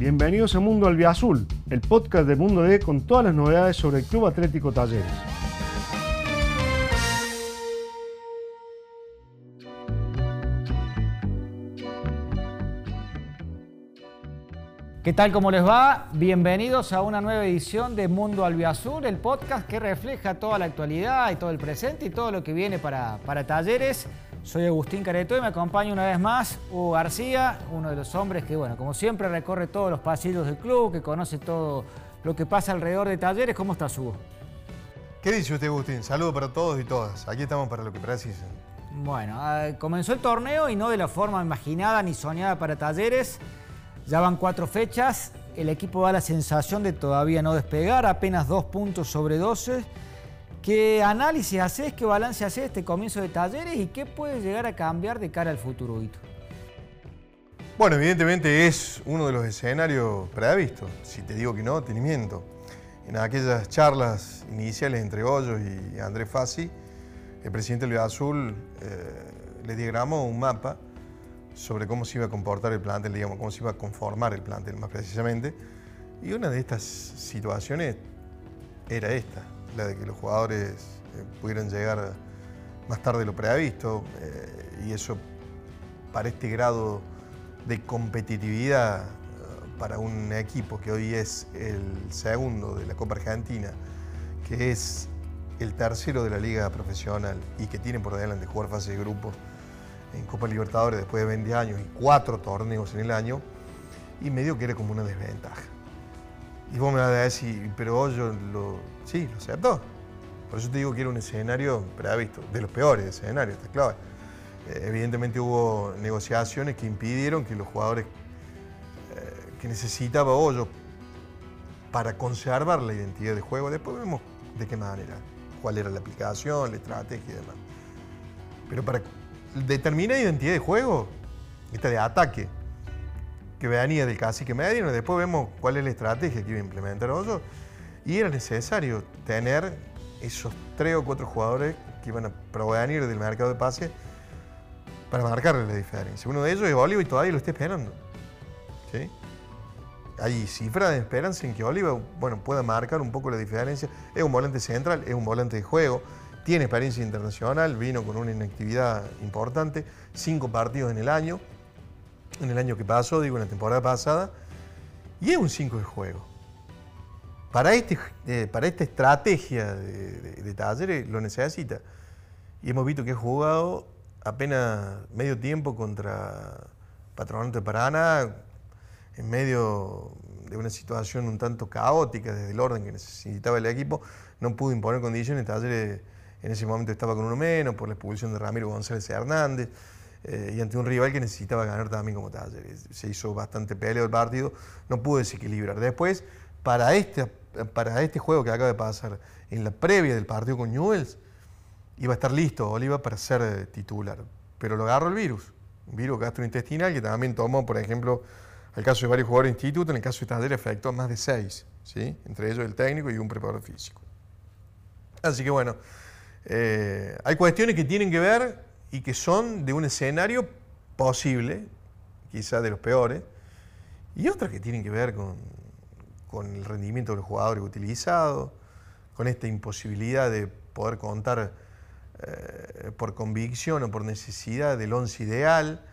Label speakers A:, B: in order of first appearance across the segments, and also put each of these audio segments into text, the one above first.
A: Bienvenidos a Mundo Albiazul, el podcast de Mundo D con todas las novedades sobre el Club Atlético Talleres.
B: ¿Qué tal? ¿Cómo les va? Bienvenidos a una nueva edición de Mundo Albiazul, el podcast que refleja toda la actualidad y todo el presente y todo lo que viene para, para Talleres. Soy Agustín Careto y me acompaña una vez más Hugo García, uno de los hombres que, bueno, como siempre recorre todos los pasillos del club, que conoce todo lo que pasa alrededor de Talleres. ¿Cómo estás, Hugo?
C: ¿Qué dice usted, Agustín? Saludos para todos y todas. Aquí estamos para lo que precisen.
B: Bueno, ah, comenzó el torneo y no de la forma imaginada ni soñada para Talleres. Ya van cuatro fechas. El equipo da la sensación de todavía no despegar, apenas dos puntos sobre 12 ¿Qué análisis haces, qué balance haces de este comienzo de talleres y qué puede llegar a cambiar de cara al futuro, Hito?
C: Bueno, evidentemente es uno de los escenarios previstos. Si te digo que no, te miento. En aquellas charlas iniciales entre Hoyos y Andrés Fassi, el presidente del Azul eh, le diagramó un mapa sobre cómo se iba a comportar el plantel, cómo se iba a conformar el plantel más precisamente. Y una de estas situaciones era esta la de que los jugadores eh, pudieran llegar más tarde de lo previsto, eh, y eso para este grado de competitividad eh, para un equipo que hoy es el segundo de la Copa Argentina, que es el tercero de la liga profesional y que tiene por delante jugar fase de grupo en Copa Libertadores después de 20 años y cuatro torneos en el año, y medio que era como una desventaja. Y vos me vas a decir, pero yo lo, sí, lo aceptó. Por eso te digo que era un escenario previsto, de los peores escenarios, está claro. Eh, evidentemente hubo negociaciones que impidieron que los jugadores eh, que necesitaba Hoyo para conservar la identidad de juego, después vemos de qué manera, cuál era la aplicación, la estrategia y demás. Pero para determinar identidad de juego, esta de ataque, que venía del cacique Medina, después vemos cuál es la estrategia que iba a implementar Hoyo, y era necesario tener esos tres o cuatro jugadores que iban a provenir del mercado de pase para marcarle la diferencia. Uno de ellos es Oliva y todavía lo está esperando. ¿Sí? Hay cifras de esperanza en que Oliva bueno, pueda marcar un poco la diferencia. Es un volante central, es un volante de juego, tiene experiencia internacional, vino con una inactividad importante, cinco partidos en el año, en el año que pasó, digo, en la temporada pasada, y es un 5 de juego. Para, este, eh, para esta estrategia de, talleres lo necesita. Y hemos visto que ha jugado apenas medio tiempo contra Patronato de Paraná, en medio de una situación un tanto caótica desde el orden que necesitaba el equipo, no pudo imponer condiciones, Talleres en ese momento estaba con uno menos por la expulsión de Ramiro González Hernández. Eh, y ante un rival que necesitaba ganar también como Talleres. Se hizo bastante peleo el partido, no pudo desequilibrar. Después, para este, para este juego que acaba de pasar, en la previa del partido con Newells, iba a estar listo Oliva para ser eh, titular. Pero lo agarró el virus, un virus gastrointestinal que también tomó, por ejemplo, el caso de varios jugadores de instituto, en el caso de Talleres afectó a más de seis, ¿sí? entre ellos el técnico y un preparador físico. Así que bueno, eh, hay cuestiones que tienen que ver y que son de un escenario posible, quizás de los peores, y otras que tienen que ver con, el rendimiento de los jugadores utilizados, con esta imposibilidad de poder contar eh, por convicción o por necesidad del once ideal,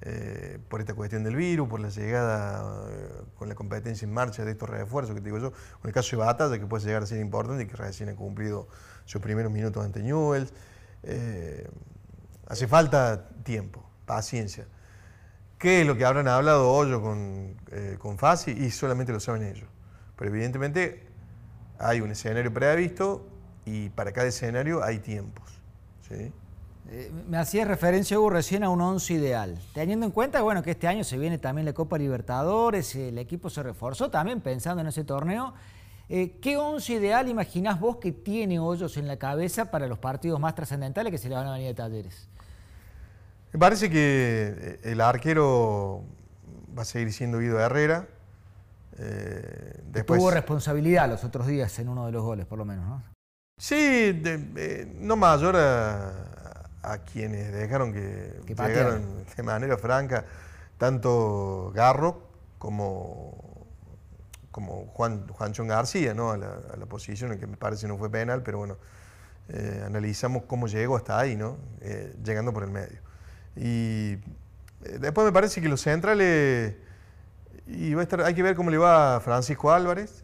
C: eh, por esta cuestión del virus, por la llegada eh, con la competencia en marcha de estos refuerzos que te digo yo, con el caso de Batalla que puede llegar a ser importante y que recién ha cumplido sus primeros minutos ante Newells. Hace falta tiempo, paciencia. ¿Qué es lo que habrán hablado Hoyo con, eh, con Fasi? Y solamente lo saben ellos. Pero evidentemente hay un escenario previsto y para cada escenario hay tiempos. ¿sí?
B: Eh, me hacía referencia, Hugo, recién a un once ideal. Teniendo en cuenta bueno, que este año se viene también la Copa Libertadores, el equipo se reforzó también pensando en ese torneo. Eh, ¿Qué once ideal imaginás vos que tiene Hoyos en la cabeza para los partidos más trascendentales que se le van a venir de talleres?
C: Me parece que eh, el arquero va a seguir siendo Guido Herrera.
B: Eh, después... Tuvo responsabilidad los otros días en uno de los goles, por lo menos, ¿no?
C: Sí, eh, no mayor a, quienes dejaron que, llegaron de manera franca, tanto Garro como, como Juan, Juanchón García, ¿no? a, la, posición en que me parece no fue penal, pero bueno, eh, analizamos cómo llegó hasta ahí, ¿no? Eh, llegando por el medio. Y después me parece que los centrales, y va a estar, hay que ver cómo le va a Francisco Álvarez,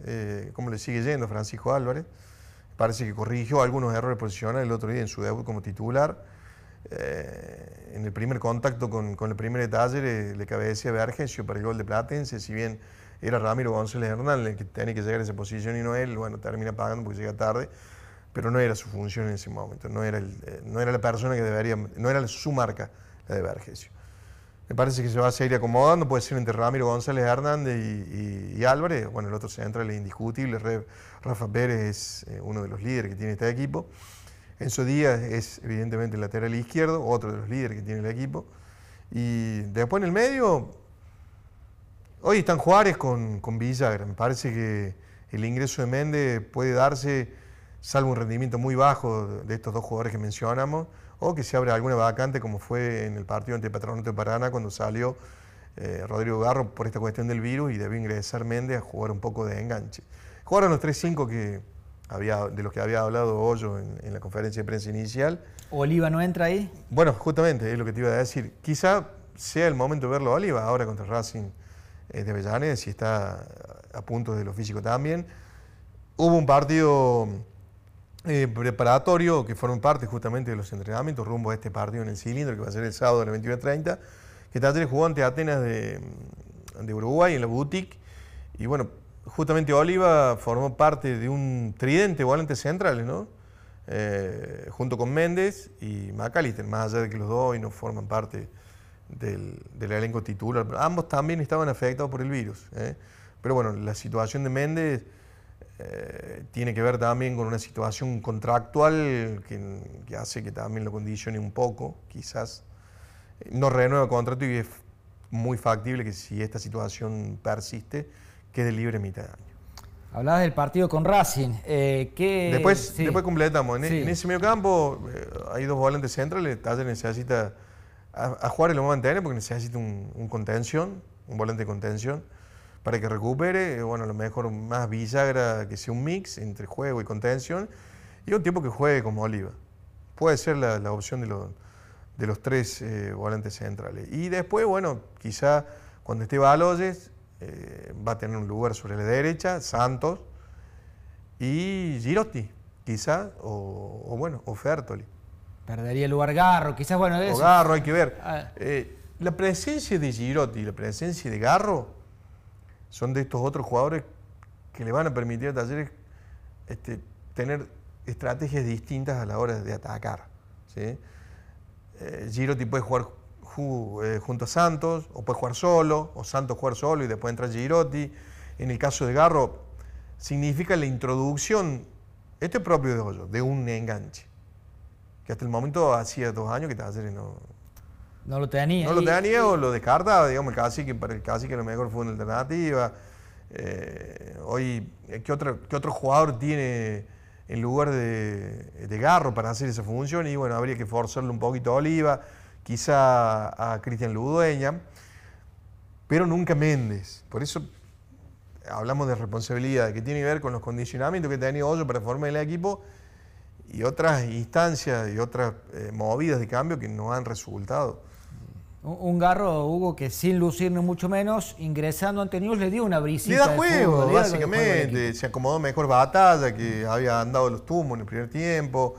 C: cómo le sigue yendo a Francisco Álvarez. Parece que corrigió algunos errores posicionales el otro día en su debut como titular. Eh, en el primer contacto con, con el primer detalle le, le cabecea Vergesio para el gol de Platense, si bien era Ramiro González Hernández el que tenía que llegar a esa posición y no él, bueno, termina pagando porque llega tarde, pero no era su función en ese momento, no era, el, eh, no era la persona que debería, no era su marca la de Vergesio. Me parece que se va a seguir acomodando, puede ser entre Ramiro González Hernández y, Álvarez. Bueno, el otro central es indiscutible. Rafa Pérez es eh, uno de los líderes que tiene este equipo. Enzo Díaz es evidentemente el lateral izquierdo, otro de los líderes que tiene el equipo. Y después en el medio, hoy están Juárez con, con Villagra. Me parece que el ingreso de Méndez puede darse, salvo un rendimiento muy bajo de estos dos jugadores que mencionamos, o que se abre alguna vacante como fue en el partido ante Patronato de Paraná cuando salió eh, Rodrigo Garro por esta cuestión del virus y debió ingresar Méndez a jugar un poco de enganche. Jugaron los 3-5 que había, de los que había hablado Hoyo en, la conferencia de prensa inicial.
B: ¿Oliva no entra ahí?
C: Bueno, justamente es lo que te iba a decir. Quizá sea el momento de verlo a Oliva ahora contra Racing de Avellanes, si está a punto de lo físico también. Hubo un partido eh, preparatorio que forman parte justamente de los entrenamientos rumbo a este partido en el cilindro que va a ser el sábado a las 21.30, que Talleres jugó ante Atenas de, de, Uruguay en la boutique y bueno, justamente Oliva formó parte de un tridente volante centrales, ¿no? Eh, junto con Méndez y Macalister, más allá de que los dos hoy no forman parte del, del elenco titular. Ambos también estaban afectados por el virus. ¿eh? Pero bueno, la situación de Méndez eh, tiene que ver también con una situación contractual que, hace que también lo condicione un poco, quizás. No renueva el contrato y es muy factible que si esta situación persiste, quede libre mitad de año.
B: Hablabas del partido con Racing. Eh,
C: después, después completamos. En, ese medio campo eh, hay dos volantes centrales. Taller necesita a, jugar y lo mantener porque necesita un, un contención, un volante de contención para que recupere, eh, bueno, a lo mejor más bisagra que sea un mix entre juego y contención, y un tiempo que juegue como Oliva. Puede ser la, opción de, de, los tres eh, volantes centrales. Y después, bueno, quizá cuando esté Baloyes, eh, va a tener un lugar sobre la derecha, Santos y Girotti, quizá, o, bueno, o Fertoli.
B: Perdería el lugar Garro, quizás, bueno,
C: O Garro, hay que ver. Ah. la presencia de Girotti y la presencia de Garro son de estos otros jugadores que le van a permitir a Talleres este, tener estrategias distintas a la hora de atacar. ¿sí? Eh, Girotti puede jugar eh, junto a Santos, o puede jugar solo, o Santos jugar solo y después entra Girotti. En el caso de Garro, significa la introducción, este es propio de Hoyo, de un enganche. Que hasta el momento hacía dos años que Talleres no,
B: no lo tenía.
C: No lo tenía o lo descartaba, digamos, casi que para el casi que lo mejor fue una alternativa. Eh, hoy, ¿qué otro, ¿qué otro jugador tiene en lugar de, de, Garro para hacer esa función? Y bueno, habría que forzarle un poquito a Oliva, quizá a Cristian Ludueña, pero nunca Méndez. Por eso hablamos de responsabilidad, que tiene que ver con los condicionamientos que tenía Hoyo para formar el equipo y otras instancias y otras eh, movidas de cambio que no han resultado.
B: Un garro, Hugo, que sin lucirnos mucho menos, ingresando ante News le dio una brisita.
C: Le da juego, básicamente. Se acomodó mejor batalla, que había andado los tumos en el primer tiempo.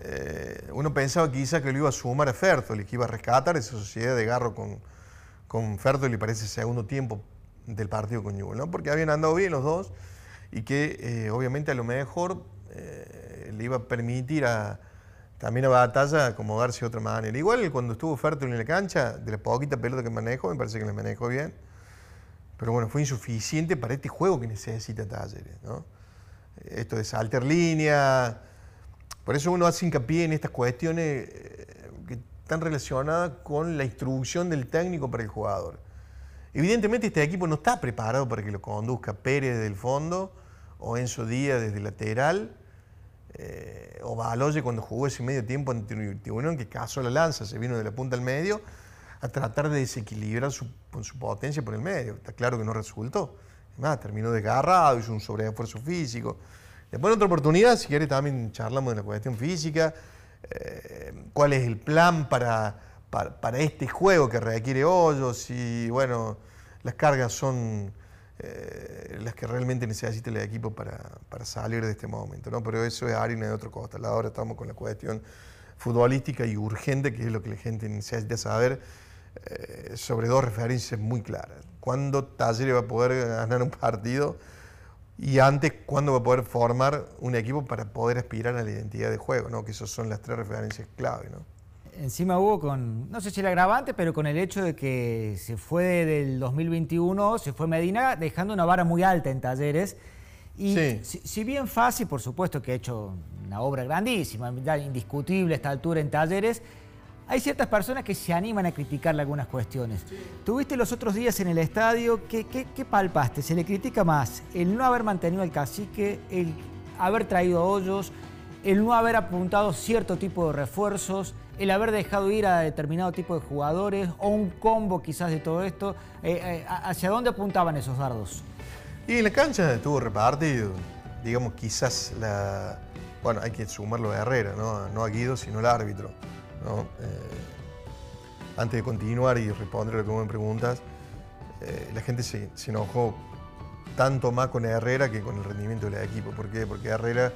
C: Eh, uno pensaba quizá que lo iba a sumar a Fertoli, que iba a rescatar esa sociedad de garro con, con Fertoli para ese segundo tiempo del partido con Newell, ¿no? porque habían andado bien los dos y que eh, obviamente a lo mejor eh, le iba a permitir a también a Batalla acomodarse de otra manera. Igual cuando estuvo Fertoli en la cancha, de la poquita pelota que manejó, me parece que le manejó bien. Pero bueno, fue insuficiente para este juego que necesita Talleres. ¿no? Esto de saltar línea. Por eso uno hace hincapié en estas cuestiones eh, que están relacionadas con la instrucción del técnico para el jugador. Evidentemente este equipo no está preparado para que lo conduzca Pérez del fondo o Enzo Díaz desde lateral eh, o Baloye cuando jugó ese medio tiempo ante Tiburón, que cazó la lanza, se vino de la punta al medio, a tratar de desequilibrar su, con su potencia por el medio. Está claro que no resultó. Además, terminó desgarrado, hizo un sobreesfuerzo físico. Después, en otra oportunidad, si quiere, también charlamos de la cuestión física. Eh, ¿Cuál es el plan para, para, este juego que requiere hoyos? Y bueno, las cargas son eh, las que realmente necesita el equipo para, para, salir de este momento. ¿no? Pero eso es harina de otro costal. Ahora estamos con la cuestión futbolística y urgente, que es lo que la gente necesita saber eh, sobre dos referencias muy claras. ¿Cuándo Talleres va a poder ganar un partido? Y antes, ¿cuándo va a poder formar un equipo para poder aspirar a la identidad de juego? ¿no? Que esas son las tres referencias clave. ¿no?
B: Encima hubo con, no sé si el agravante, pero con el hecho de que se fue del 2021, se fue Medina dejando una vara muy alta en talleres. Y si, bien fácil, por supuesto que ha hecho una obra grandísima, indiscutible a esta altura en talleres, hay ciertas personas que se animan a criticarle algunas cuestiones. Tuviste los otros días en el estadio, ¿qué, palpaste? ¿Se le critica más el no haber mantenido al cacique, el haber traído hoyos, el no haber apuntado cierto tipo de refuerzos, el haber dejado ir a determinado tipo de jugadores o un combo quizás de todo esto? Eh, eh, ¿Hacia dónde apuntaban esos dardos?
C: Y en la cancha estuvo repartido, digamos, quizás la... Bueno, hay que sumarlo a Herrera, ¿no? no a Guido, sino al árbitro. Eh, antes de continuar y responder lo que me preguntas, la gente se, enojó tanto más con Herrera que con el rendimiento del equipo. ¿Por qué? Porque Herrera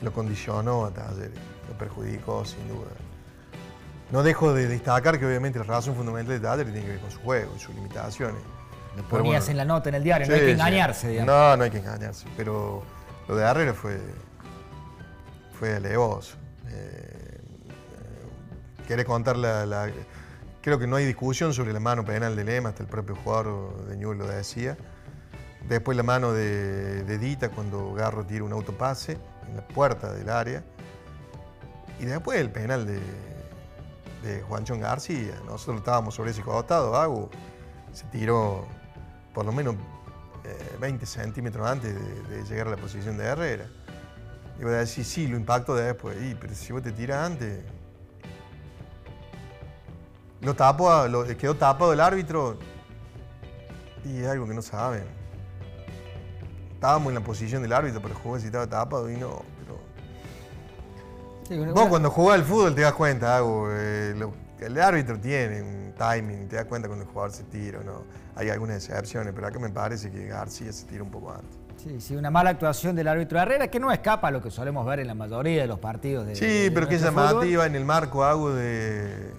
C: lo condicionó a Talleres, lo perjudicó sin duda. No dejo de destacar que obviamente la razón fundamental de Talleres tiene que ver con su juego y sus limitaciones.
B: Lo ponías en la nota en el diario, no hay que engañarse.
C: No, no hay que engañarse, pero lo de Herrera fue, fue alevoso. Eh, ¿Querés contar la, Creo que no hay discusión sobre la mano penal de Lema, hasta el propio jugador de Newell lo decía. Después la mano de, Dita cuando Garro tira un autopase en la puerta del área. Y después el penal de, de Juanchón García. Nosotros estábamos sobre ese costado, Agu se tiró por lo menos 20 eh, centímetros antes de, llegar a la posición de Herrera. Y voy a decir, sí, lo impacto después. Y, pero si vos te tiras antes, lo tapo, lo, quedó tapado el árbitro y es algo que no saben. Estábamos en la posición del árbitro, pero el si estaba tapado y no. Pero... Vos cuando jugás al fútbol te das cuenta, eh, el árbitro tiene un timing, te das cuenta cuando el jugador se tira o no. Hay algunas excepciones, pero acá me parece que García se tira un poco antes.
B: Sí, sí, una mala actuación del árbitro Herrera que no escapa a lo que solemos ver en la mayoría de los partidos de
C: Sí, pero que es llamativa en el marco, hago de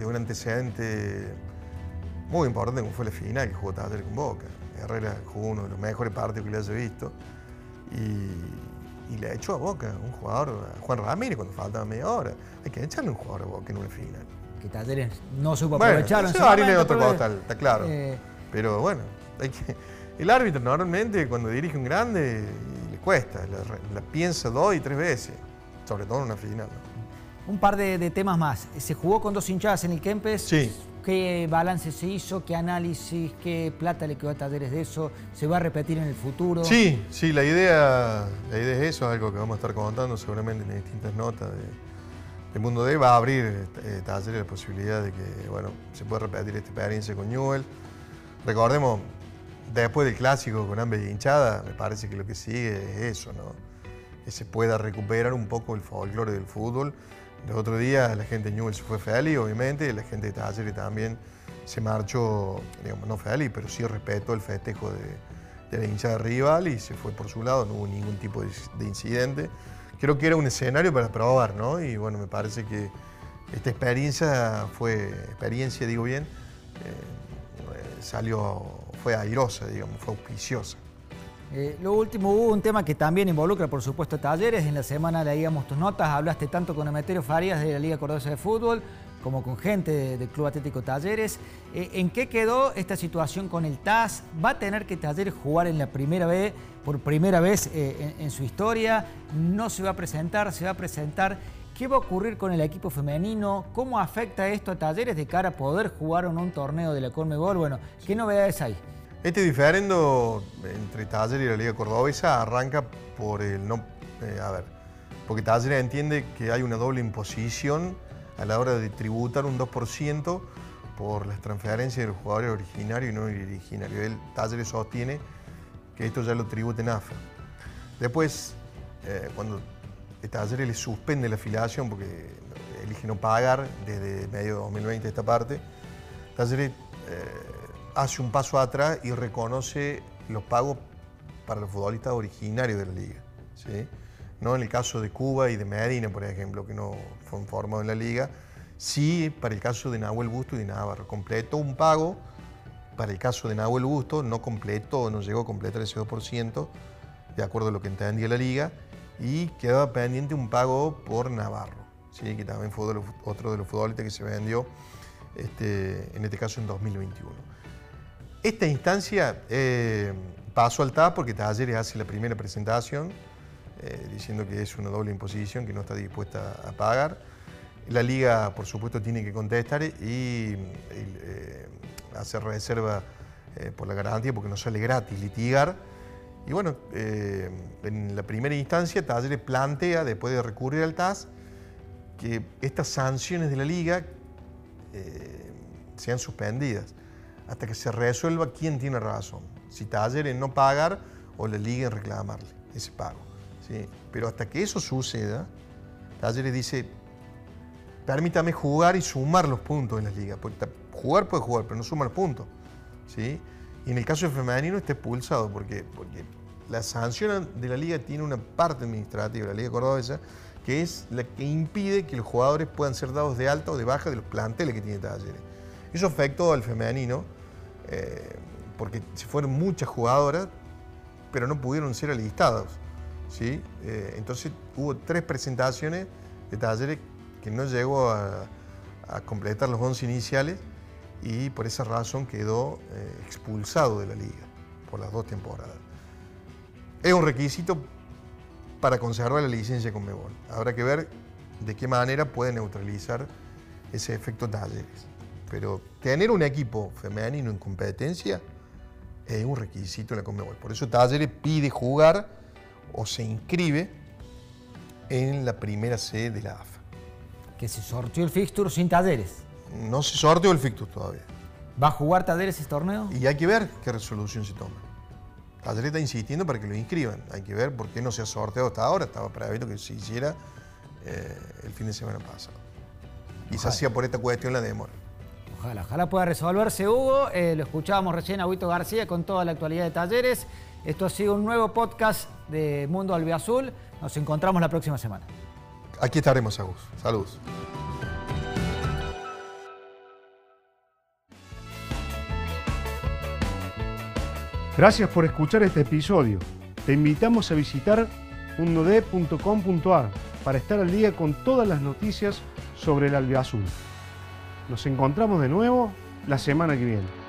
C: de un antecedente muy importante como fue la final que jugó Taller con Boca. Herrera jugó uno de los mejores partidos que le haya visto y, le echó a Boca un jugador, a Juan Ramírez, cuando faltaba media hora. Hay que echarle un jugador a Boca en una final.
B: Que Talleres no supo aprovecharlo.
C: Bueno, en otro costal, está claro. Eh, Pero bueno, el árbitro normalmente cuando dirige un grande le cuesta, la, piensa dos y tres veces, sobre todo en una final.
B: Un par de, temas más. Se jugó con dos hinchadas en el Kempes.
C: Sí.
B: ¿Qué balance se hizo? ¿Qué análisis? ¿Qué plata le quedó a Talleres de eso? ¿Se va a repetir en el futuro?
C: Sí, sí, la idea, la idea es eso, algo que vamos a estar contando seguramente en distintas notas de, Mundo D. Va a abrir eh, Talleres la posibilidad de que bueno, se pueda repetir esta experiencia con Newell. Recordemos, después del clásico con hambre y hinchada, me parece que lo que sigue es eso, ¿no? Que se pueda recuperar un poco el folclore del fútbol el otro día la gente de Newell se fue feliz, obviamente, la gente de Talleres también se marchó, digamos, no feliz, pero sí respetó el festejo de, la hinchada rival y se fue por su lado, no hubo ningún tipo de, incidente. Creo que era un escenario para probar, ¿no? Y bueno, me parece que esta experiencia fue, experiencia digo bien, eh, salió, fue airosa, digamos, fue auspiciosa.
B: Eh, lo último, hubo un tema que también involucra, por supuesto, talleres. En la semana leíamos tus notas, hablaste tanto con Emeterio Farías de la Liga Cordobesa de Fútbol como con gente del Club Atlético Talleres. Eh, ¿En qué quedó esta situación con el TAS? ¿Va a tener que Talleres jugar en la primera vez, por primera vez eh, en, su historia? ¿No se va a presentar? ¿Se va a presentar? ¿Qué va a ocurrir con el equipo femenino? ¿Cómo afecta esto a Talleres de cara a poder jugar en un torneo de la Conmebol? Bueno, ¿qué novedades hay?
C: Este diferendo entre Taller y la Liga Cordobesa arranca por el no. Eh, a ver, porque Taller entiende que hay una doble imposición a la hora de tributar un 2% por las transferencias de los jugadores originarios y no originarios. El Talleres sostiene que esto ya lo tributa en AFA. Después, eh, cuando el Talleres le suspende la afiliación porque elige no pagar desde medio de 2020 esta parte, Talleres hace un paso atrás y reconoce los pagos para los futbolistas originarios de la liga. No en el caso de Cuba y de Medina, por ejemplo, que no fueron formados en la liga. Sí, para el caso de Nahuel Busto y de Navarro. Completó un pago para el caso de Nahuel Busto, no completó, no llegó a completar ese 2%, de acuerdo a lo que entendía la liga, y quedaba pendiente un pago por Navarro, ¿sí? que también fue otro de los futbolistas que se vendió, este, en este caso en 2021. Esta instancia eh, pasó al TAP porque Talleres hace la primera presentación eh, diciendo que es una doble imposición, que no está dispuesta a pagar. La liga, por supuesto, tiene que contestar y, eh, hacer reserva por la garantía porque no sale gratis litigar. Y bueno, en la primera instancia Talleres plantea, después de recurrir al TAS, que estas sanciones de la liga sean suspendidas hasta que se resuelva quién tiene razón. Si Talleres en no pagar o la liga en reclamarle ese pago. ¿sí? Pero hasta que eso suceda, Talleres dice, permítame jugar y sumar los puntos en la liga. Porque jugar puede jugar, pero no suma los puntos. ¿sí? Y en el caso de femenino está expulsado porque, porque la sanción de la liga tiene una parte administrativa, la liga cordobesa, que es la que impide que los jugadores puedan ser dados de alta o de baja de los planteles que tiene Talleres. Eso afectó al femenino eh, porque se fueron muchas jugadoras, pero no pudieron ser alistados. ¿sí? Eh, entonces hubo tres presentaciones de talleres que no llegó a, completar los 11 iniciales y por esa razón quedó eh, expulsado de la liga por las dos temporadas. Es un requisito para conservar la licencia con Mebol. Habrá que ver de qué manera puede neutralizar ese efecto talleres. Pero tener un equipo femenino en competencia es un requisito en la Conmebol. Por eso Talleres pide jugar o se inscribe en la primera sede de la AFA.
B: Que se sorteó el fixture sin Talleres.
C: No se sorteó el fixture todavía.
B: ¿Va a jugar Talleres ese torneo?
C: Y hay que ver qué resolución se toma. Talleres está insistiendo para que lo inscriban. Hay que ver por qué no se ha sorteado hasta ahora. Estaba previsto que se hiciera eh, el fin de semana pasado. Quizás sea por esta cuestión la demora.
B: Ojalá, ojalá pueda resolverse, Hugo. Eh, lo escuchábamos recién a Huito García con toda la actualidad de talleres. Esto ha sido un nuevo podcast de Mundo Albiazul. Nos encontramos la próxima semana.
C: Aquí estaremos, Agus. Saludos.
A: Gracias por escuchar este episodio. Te invitamos a visitar mundod.com.ar para estar al día con todas las noticias sobre el albiazul. Nos encontramos de nuevo la semana que viene.